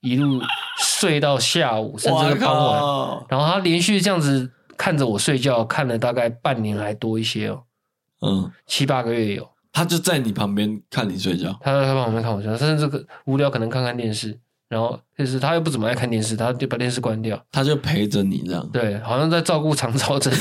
一路睡到下午，甚至是傍晚，然后他连续这样子看着我睡觉，看了大概半年还多一些哦。嗯，七八个月有，他就在你旁边看你睡觉，他在他旁边看我睡觉，甚至这个无聊可能看看电视，然后就是他又不怎么爱看电视，他就把电视关掉，他就陪着你这样，对，好像在照顾长照者。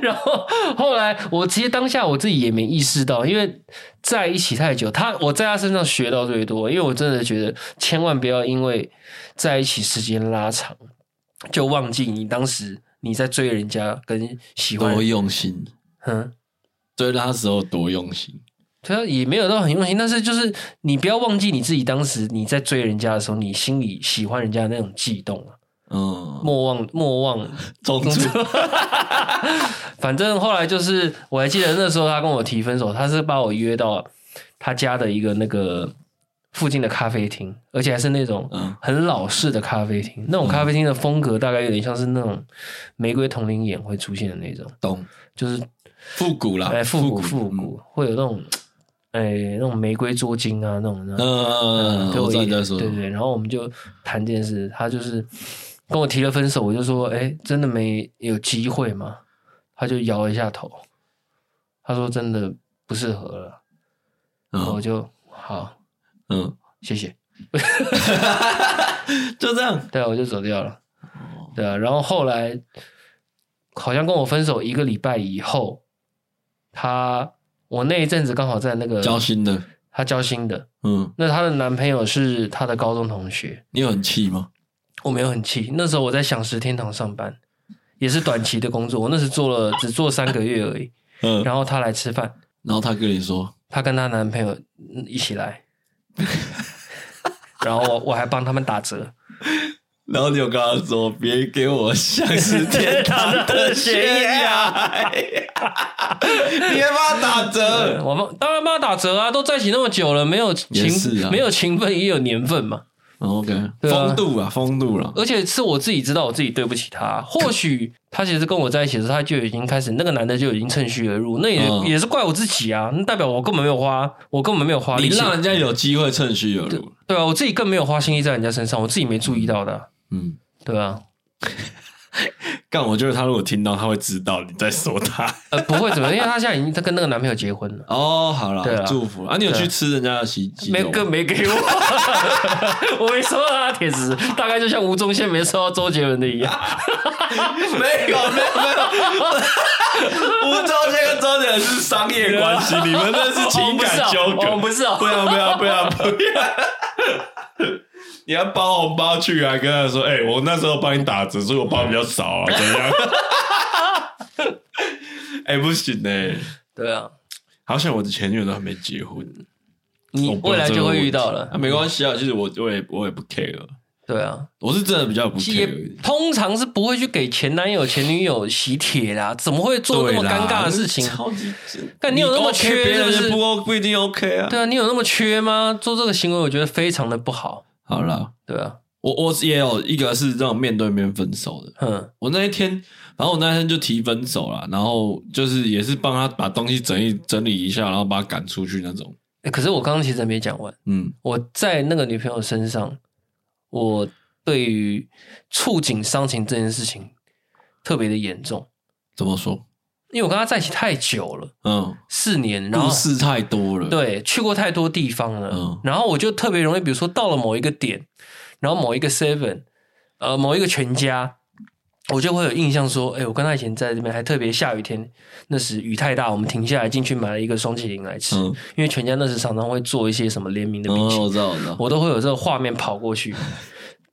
然后后来我其实当下我自己也没意识到，因为在一起太久，他我在他身上学到最多，因为我真的觉得千万不要因为在一起时间拉长，就忘记你当时。你在追人家跟喜欢多用心，嗯，追他时候多用心，他也没有到很用心，但是就是你不要忘记你自己当时你在追人家的时候，你心里喜欢人家的那种悸动啊，嗯，莫忘莫忘中 途，反正后来就是我还记得那时候他跟我提分手，他是把我约到他家的一个那个。附近的咖啡厅，而且还是那种很老式的咖啡厅。嗯、那种咖啡厅的风格大概有点像是那种玫瑰铜铃眼会出现的那种，懂？就是复古啦，哎，复古复古，会有那种哎那种玫瑰捉金啊那种的。嗯，对，我对对。然后我们就谈这件事，他就是跟我提了分手，我就说，哎，真的没有机会吗？他就摇了一下头，他说真的不适合了。然后我就好。嗯，谢谢，就这样，对，我就走掉了。对啊，然后后来好像跟我分手一个礼拜以后，他我那一阵子刚好在那个交心的，她交心的，嗯，那她的男朋友是她的高中同学，你有很气吗？我没有很气，那时候我在享食天堂上班，也是短期的工作，我那时做了只做三个月而已，嗯，然后她来吃饭，然后她跟你说，她跟她男朋友一起来，然后我我还帮他们打折。然后你有跟他说，别给我像是天堂的 悬崖，你还帮他打折？我们当然帮他打折啊！都在一起那么久了，没有情，啊、没有情分也有年份嘛。OK，风度啊，风度了。而且是我自己知道，我自己对不起他。或许他其实跟我在一起的时候，他就已经开始，那个男的就已经趁虚而入，那也、嗯、也是怪我自己啊。那代表我根本没有花，我根本没有花力气，你让人家有机会趁虚而入对。对啊，我自己更没有花心力在人家身上，我自己没注意到的、啊。嗯，对啊，干，我觉得他如果听到，他会知道你在说他。呃，不会怎么，因为他现在已经他跟那个男朋友结婚了。哦，好了，对啊，祝福啊！你有去吃人家的喜鸡？没，更没给我，我没收到帖子，大概就像吴宗宪没收到周杰伦的一样。没有，没有，没有。吴宗宪跟周杰伦是商业关系，你们那是情感纠葛，不是啊，不要，不要，不要，不要。你要包红包去啊？跟他说：“哎、欸，我那时候帮你打折，所以我包比较少啊，怎样？” 哎、欸，不行呢、欸。对啊，好像我的前女友都还没结婚，你未来就会遇到了。啊，没关系啊，其实我我也我也不 care。对啊，我是真的比较不 care。通常是不会去给前男友、前女友喜帖啦，怎么会做那么尴尬的事情？超级，但你有那么缺，是不是？不不一定 OK 啊。对啊，你有那么缺吗？做这个行为，我觉得非常的不好。好了，对啊，我我也有一个是这种面对面分手的。嗯，我那一天，然后我那天就提分手了，然后就是也是帮他把东西整理整理一下，然后把他赶出去那种。欸，可是我刚刚其实还没讲完。嗯，我在那个女朋友身上，我对于触景伤情这件事情特别的严重。怎么说？因为我跟他在一起太久了，嗯，四年，然后事太多了，对，去过太多地方了，嗯，然后我就特别容易，比如说到了某一个点，然后某一个 seven，呃，某一个全家，我就会有印象说，哎，我跟他以前在这边还特别下雨天，那时雨太大，我们停下来进去买了一个双淇淋来吃，嗯，因为全家那时常常会做一些什么联名的冰淇淋，我知道，我知道，我都会有这个画面跑过去，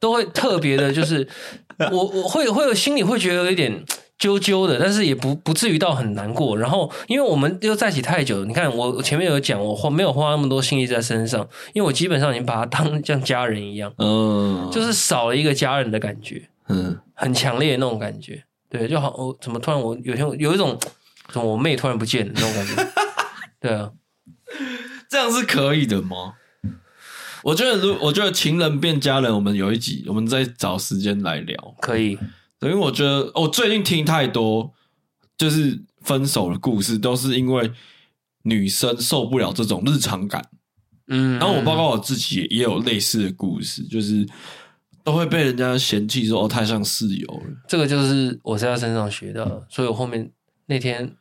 都会特别的，就是 我我会会有心里会觉得有一点。揪揪的，但是也不不至于到很难过。然后，因为我们又在一起太久了，你看我前面有讲，我花没有花那么多心力在身上，因为我基本上已经把他当像家人一样，嗯，就是少了一个家人的感觉，嗯，很强烈的那种感觉，对，就好，我怎么突然我有天有一种，怎么我妹突然不见了那种感觉，对啊，这样是可以的吗？我觉得，如我觉得情人变家人，我们有一集，我们再找时间来聊，可以。因为我觉得，我最近听太多，就是分手的故事，都是因为女生受不了这种日常感。嗯，然后我包括我自己也有类似的故事，就是都会被人家嫌弃说哦，太像室友了。这个就是我在他身上学到的，所以我后面那天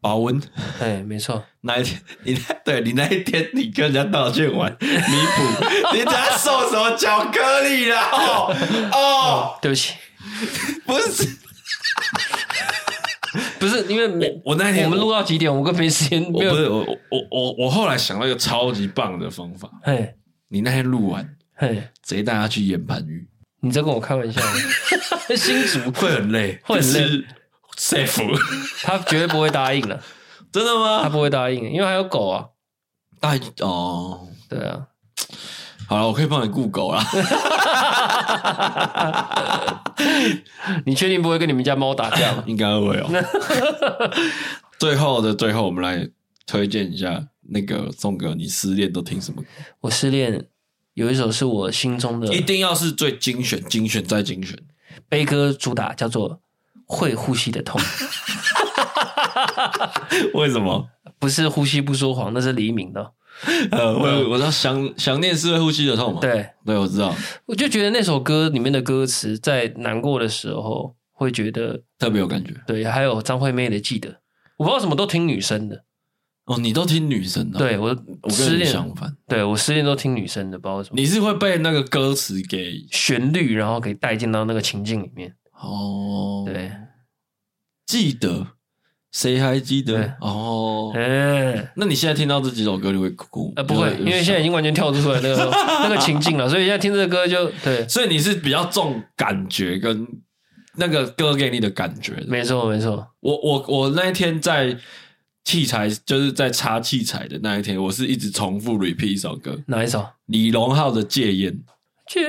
保温，哎，没错，那一天你对你那一天你跟人家道歉完弥补，你等下送什么巧克力了？哦哦，对不起。不是，不是，因为我，我那天我们录到几点？我跟没时间，没有。不是我，我，我，我后来想到一个超级棒的方法。嘿，你那天录完，嘿，直接带他去演盘浴。你在跟我开玩笑？新竹会很累，会很累。safe，他绝对不会答应了。真的吗？他不会答应，因为还有狗啊。大哦，对啊。好了，我可以帮你雇狗啦。你确定不会跟你们家猫打架吗？应该会哦。最后的最后，我们来推荐一下那个宋哥，你失恋都听什么？我失恋有一首是我心中的，一定要是最精选、精选再精选。悲歌主打叫做《会呼吸的痛》。为什么？不是呼吸不说谎，那是黎明的。呃，我我知道想想念是会呼吸的痛嘛。对对，我知道。我就觉得那首歌里面的歌词，在难过的时候会觉得特别有感觉。对，还有张惠妹的《记得》，我不知道什么都听女生的。哦，你都听女生的？对我，我跟你相反。对我失恋都听女生的，不知道什么。你是会被那个歌词给旋律，然后给带进到那个情境里面。哦，对，记得，谁还记得？哦，哎，那你现在听到这几首歌，你会哭？呃，不会，因为现在已经完全跳出来那个 那个情境了，所以现在听这个歌就对。所以你是比较重感觉跟那个歌给你的感觉。没错，没错。我我我那一天在器材，就是在插器材的那一天，我是一直重复 repeat 一首歌。哪一首？李荣浩的《戒烟》。戒。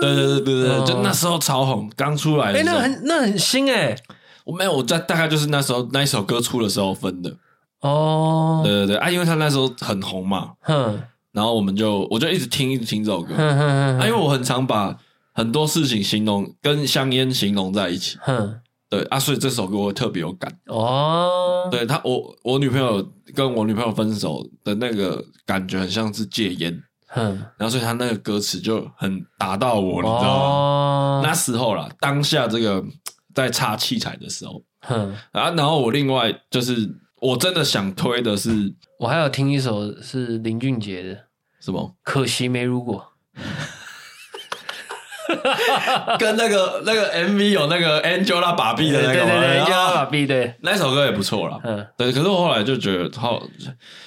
对对对对对，哦、就那时候超红，刚出来的。哎、欸，那很那很新哎。我没有，我在大概就是那时候那一首歌出的时候分的。哦。对对对啊，因为他那时候很红嘛。哼。然后我们就我就一直听一直听这首歌。哼哼哼。啊，因为我很常把很多事情形容跟香烟形容在一起。哼。对啊，所以这首歌我特别有感。哦。对他，我我女朋友跟我女朋友分手的那个感觉，很像是戒烟。哼，然后所以他那个歌词就很打到我，你知道吗？哦、那时候啦，当下这个在插器材的时候，哼，啊，然后我另外就是我真的想推的是，我还有听一首是林俊杰的，什么？可惜没如果。跟那个那个 MV 有那个 Angelababy 的那个，对对对，Angelababy 对，那首歌也不错啦。嗯，对。可是我后来就觉得，好，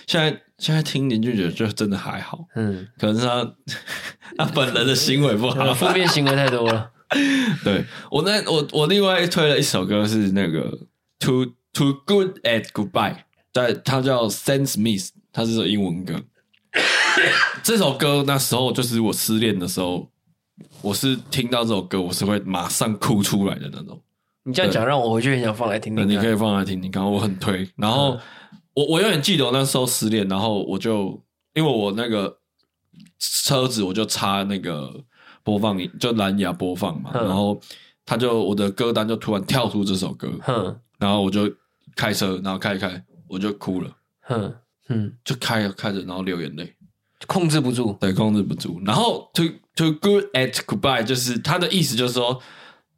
现在现在听林俊杰就真的还好。嗯，可能是他 他本人的行为不好，负面行为太多了。对我那我我另外推了一首歌是那个 Too Too Good at Goodbye，在它叫 Sam Smith，它是首英文歌。这首歌那时候就是我失恋的时候。我是听到这首歌，我是会马上哭出来的那种。你这样讲，让我回去很想放来听听。你可以放来听听，刚刚我很推。然后、嗯、我我永远记得我那时候失恋，然后我就因为我那个车子，我就插那个播放音，就蓝牙播放嘛。嗯、然后他就我的歌单就突然跳出这首歌，嗯、然后我就开车，然后开一开，我就哭了。嗯嗯，就开开着，然后流眼泪。控制不住，对，控制不住。然后 to to good at goodbye，就是他的意思，就是说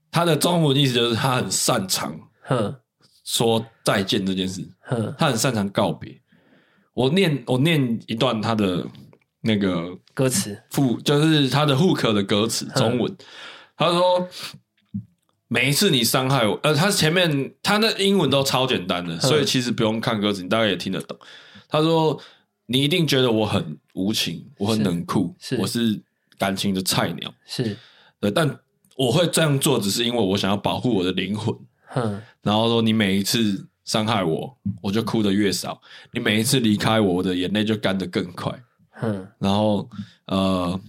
他的中文意思就是他很擅长，哼，说再见这件事，哼，他很擅长告别。我念我念一段他的那个歌词，副就是他的 hook 的歌词，中文。他说每一次你伤害我，呃，他前面他那英文都超简单的，所以其实不用看歌词，你大概也听得懂。他说。你一定觉得我很无情，我很冷酷，是，是我是感情的菜鸟，是，对，但我会这样做，只是因为我想要保护我的灵魂。嗯，然后说你每一次伤害我，我就哭得越少；你每一次离开我，我的眼泪就干得更快。哼，然后呃，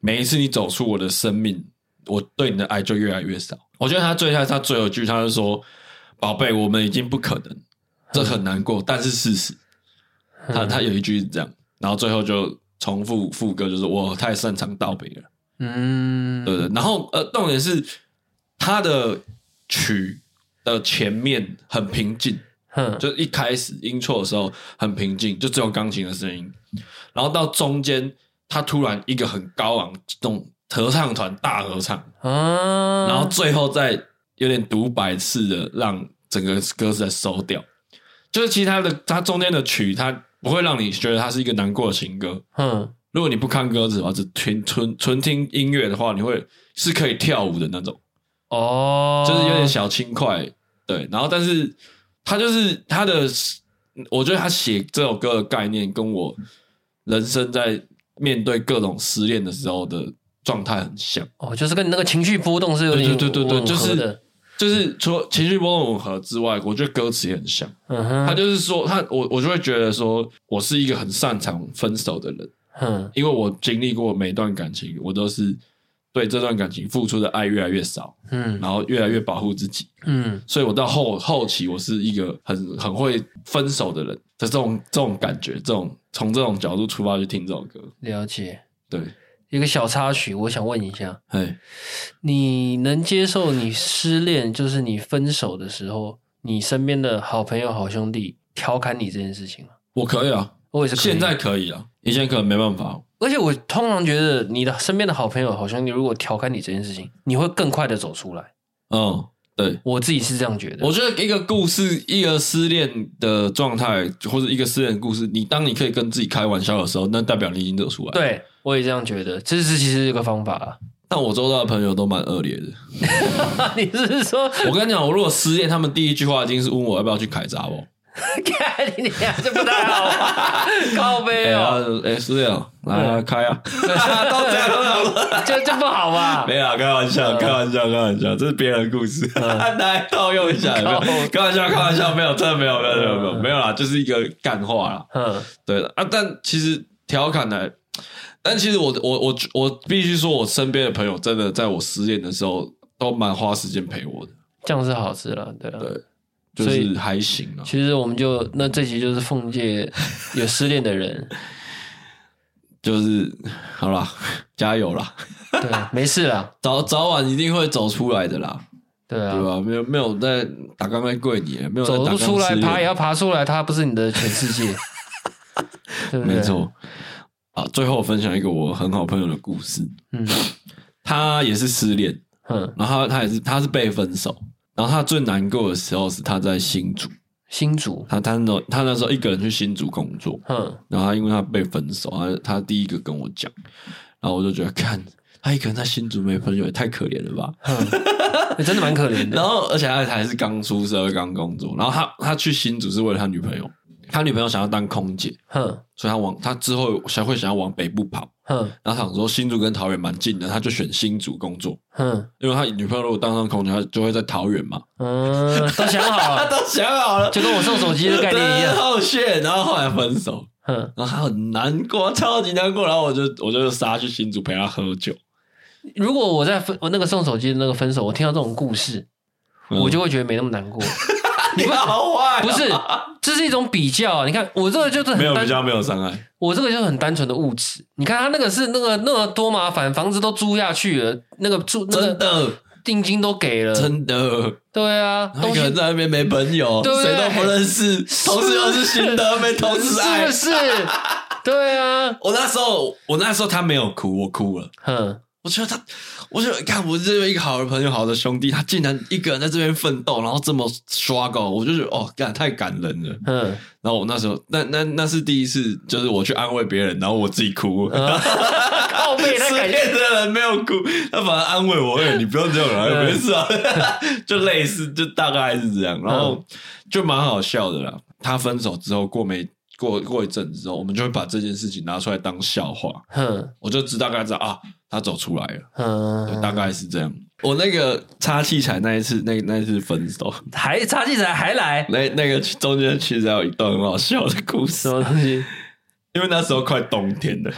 每一次你走出我的生命，我对你的爱就越来越少。我觉得他最后他最后一句，他就说：“宝贝，我们已经不可能，这很难过，但是事实。”他他有一句是这样，然后最后就重复副歌，就是我太擅长道别了。嗯，对对。然后呃，重点是他的曲的前面很平静，哼，就一开始音错的时候很平静，就只有钢琴的声音。然后到中间，他突然一个很高昂，这种合唱团大合唱，啊，然后最后再有点独白式的让整个歌词再收掉。就是其他的，他中间的曲，他。不会让你觉得它是一个难过的情歌。嗯，如果你不看歌词的话，只听纯纯听音乐的话，你会是可以跳舞的那种。哦，就是有点小轻快。对，然后但是他就是他的，我觉得他写这首歌的概念跟我人生在面对各种失恋的时候的状态很像。哦，就是跟你那个情绪波动是有点对对对对，就是。就是除了情绪波动吻合之外，我觉得歌词也很像。嗯哼，他就是说，他我我就会觉得说，我是一个很擅长分手的人。嗯，因为我经历过每段感情，我都是对这段感情付出的爱越来越少。嗯，然后越来越保护自己。嗯，所以我到后后期，我是一个很很会分手的人的这种这种感觉，这种从这种角度出发去听这首歌。了解，对。一个小插曲，我想问一下，嘿你能接受你失恋，就是你分手的时候，你身边的好朋友、好兄弟调侃你这件事情吗？我可以啊，我也是可以。现在可以啊，以前可能没办法。而且我通常觉得，你的身边的好朋友、好兄弟如果调侃你这件事情，你会更快的走出来。嗯。对，我自己是这样觉得。我觉得一个故事，一个失恋的状态，或者一个失恋的故事，你当你可以跟自己开玩笑的时候，那代表你已经走出来。对，我也这样觉得，这是其实一个方法。但我周遭的朋友都蛮恶劣的。你是，是说，我跟你讲，我如果失恋，他们第一句话已经是问我要不要去凯撒不？开你俩这不太好吧？靠背哦，哎，是这样，来开啊！都这样，就就不好吧？没有，啊开玩笑，开玩笑，开玩笑，这是别人的故事，来套用一下，没有，开玩笑，开玩笑，没有，真的没有，没有，没有，没有，没有啦，就是一个干话啦。嗯，对的啊，但其实调侃来。但其实我我我我必须说，我身边的朋友真的在我失恋的时候都蛮花时间陪我的，这样是好事了，对啊，对，就是还行啊。其实我们就那这集就是奉劝 有失恋的人，就是好啦，加油啦，对，没事啦，早早晚一定会走出来的啦，对啊，对吧？没有没有在打钢在跪你，没有走不出来，爬也要爬出来，它不是你的全世界，对不对？没错。啊，最后我分享一个我很好朋友的故事。嗯，他也是失恋，嗯，然后他他也是他是被分手，然后他最难过的时候是他在新竹，新竹，他他那他那时候一个人去新竹工作，嗯，然后他因为他被分手，他他第一个跟我讲，然后我就觉得，看他一个人在新竹没朋友也太可怜了吧，嗯，真的蛮可怜的。然后而且他还是刚出社会刚工作，然后他他去新竹是为了他女朋友。他女朋友想要当空姐，哼，所以他往他之后才会想要往北部跑，哼，然后他想说新竹跟桃园蛮近的，他就选新竹工作，哼，因为他女朋友如果当上空姐，他就会在桃园嘛，嗯，都想好了，他 都想好了，就跟我送手机的概念一样，好炫，然后后来分手，哼，然后他很难过，超级难过，然后我就我就杀去新竹陪他喝酒。如果我在分我那个送手机的那个分手，我听到这种故事，我就会觉得没那么难过。你们好坏，不是，这是一种比较啊！你看我这个就是很没有比较，没有伤害。我这个就是很单纯的物质。你看他那个是那个那个多麻烦，房子都租下去了，那个租真的定金都给了，真的。对啊，一个人在那边没朋友，谁都不认识，同时又是新的，没同事爱，是不是？对啊，我那时候，我那时候他没有哭，我哭了。哼。我觉得他，我觉得看我这边一个好的朋友，好的兄弟，他竟然一个人在这边奋斗，然后这么 struggle，我就觉得哦，干太感人了。嗯，然后我那时候，那那那是第一次，就是我去安慰别人，然后我自己哭。靠背，失恋的人没有哭，他反而安慰我，哎，你不用这样了，没事啊。就类似，就大概是这样，然后就蛮好笑的啦。他分手之后，过没过过一阵子之后，我们就会把这件事情拿出来当笑话。哼，我就知大概知道啊。他走出来了，嗯，大概是这样。我那个擦器材那一次，那那一次分手，还擦器材还来，那那个中间其实还有一段很好笑的故事。什么东西？因为那时候快冬天了，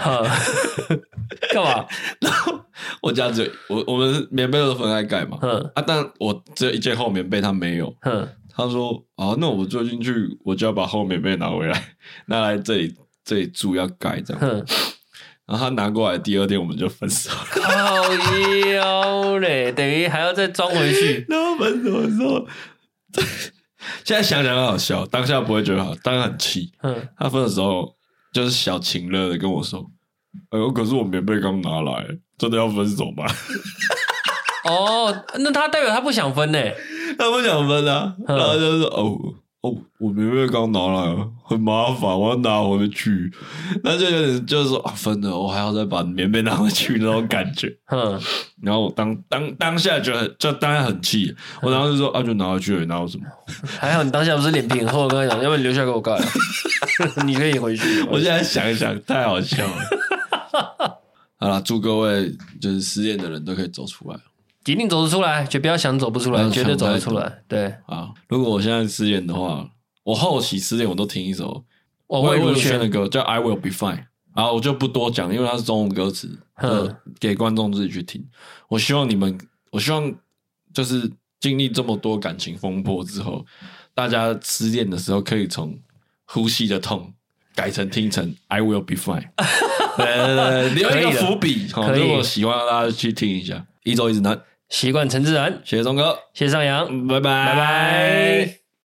干嘛？然后我家只有我我们棉被都分开盖嘛，嗯啊，但我只有一件厚棉被，他没有，嗯，他说啊，那我最近去我就要把厚棉被拿回来，拿来这里这里住要盖这样。然后他拿过来，第二天我们就分手了。好妖嘞，等于还要再装回去。然后分手的时候，现在想想很好笑，当下不会觉得好，当然很气。嗯，他分的时候就是小情乐的跟我说：“哎呦，可是我棉被刚拿来，真的要分手吗？”哦，那他代表他不想分呢？他不想分啊，然后就说：“哦。”哦，我明明刚拿来，很麻烦，我要拿回去，那就有点就是说啊，分了，我还要再把棉被拿回去那种感觉。嗯，然后我当当当下就很就当下很气，我当时就说啊，就拿回去了，拿有什么？还好你当下不是脸皮很厚，我跟他讲，要不然你留下给我盖，你可以回去。我现在想一想，太好笑了。好了，祝各位就是失恋的人都可以走出来。一定走得出来，就不要想走不出来，绝对走得出来。对啊，如果我现在失恋的话，我后期失恋我都听一首魏如萱的歌，叫《I Will Be Fine》，然后我就不多讲，因为它是中文歌词，给观众自己去听。我希望你们，我希望就是经历这么多感情风波之后，大家失恋的时候可以从呼吸的痛改成听成《I Will Be Fine》，对对对，留一个伏笔。如果喜欢，大家去听一下。一周一指南。习惯成自然，谢谢钟哥，谢谢上扬，拜拜，拜拜。